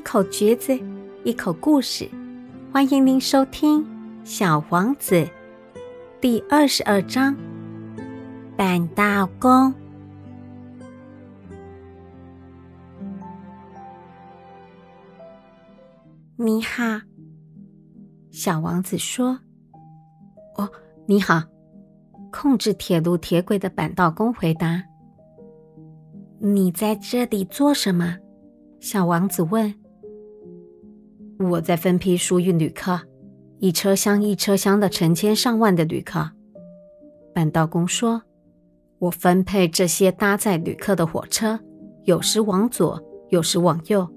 一口橘子，一口故事，欢迎您收听《小王子》第二十二章。板道工，你好，小王子说：“哦，你好。”控制铁路铁轨的板道工回答：“你在这里做什么？”小王子问：“我在分批输运旅客，一车厢一车厢的成千上万的旅客。”板道工说：“我分配这些搭载旅客的火车，有时往左，有时往右。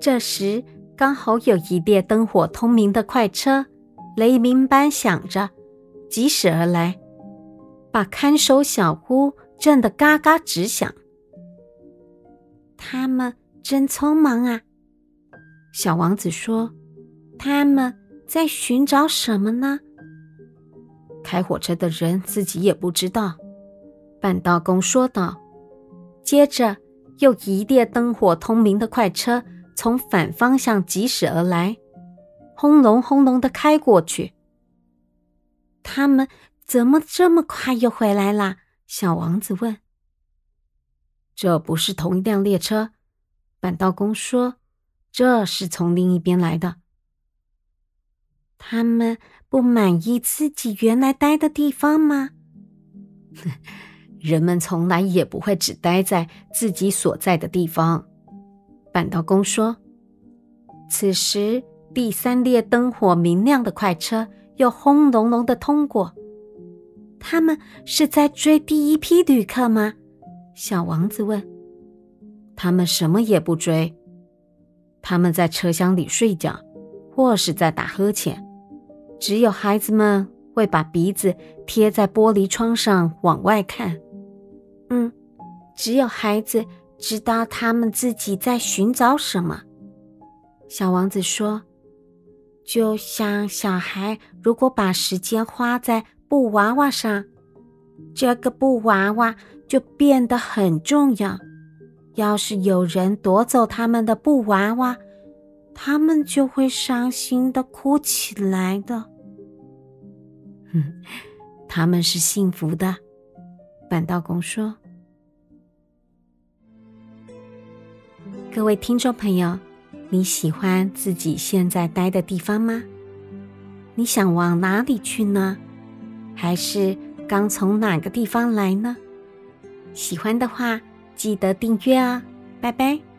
这时刚好有一列灯火通明的快车，雷鸣般响着，疾驶而来，把看守小屋震得嘎嘎直响。他们。”真匆忙啊！小王子说：“他们在寻找什么呢？”开火车的人自己也不知道。”半道工说道。接着，又一列灯火通明的快车从反方向疾驶而来，轰隆轰隆的开过去。他们怎么这么快又回来了？小王子问。“这不是同一辆列车。”板道工说：“这是从另一边来的。他们不满意自己原来待的地方吗？人们从来也不会只待在自己所在的地方。”板道工说。此时，第三列灯火明亮的快车又轰隆隆的通过。他们是在追第一批旅客吗？小王子问。他们什么也不追，他们在车厢里睡觉，或是在打呵欠。只有孩子们会把鼻子贴在玻璃窗上往外看。嗯，只有孩子知道他们自己在寻找什么。小王子说：“就像小孩如果把时间花在布娃娃上，这个布娃娃就变得很重要。”要是有人夺走他们的布娃娃，他们就会伤心的哭起来的。哼，他们是幸福的，板道工说。各位听众朋友，你喜欢自己现在待的地方吗？你想往哪里去呢？还是刚从哪个地方来呢？喜欢的话。记得订阅啊，拜拜。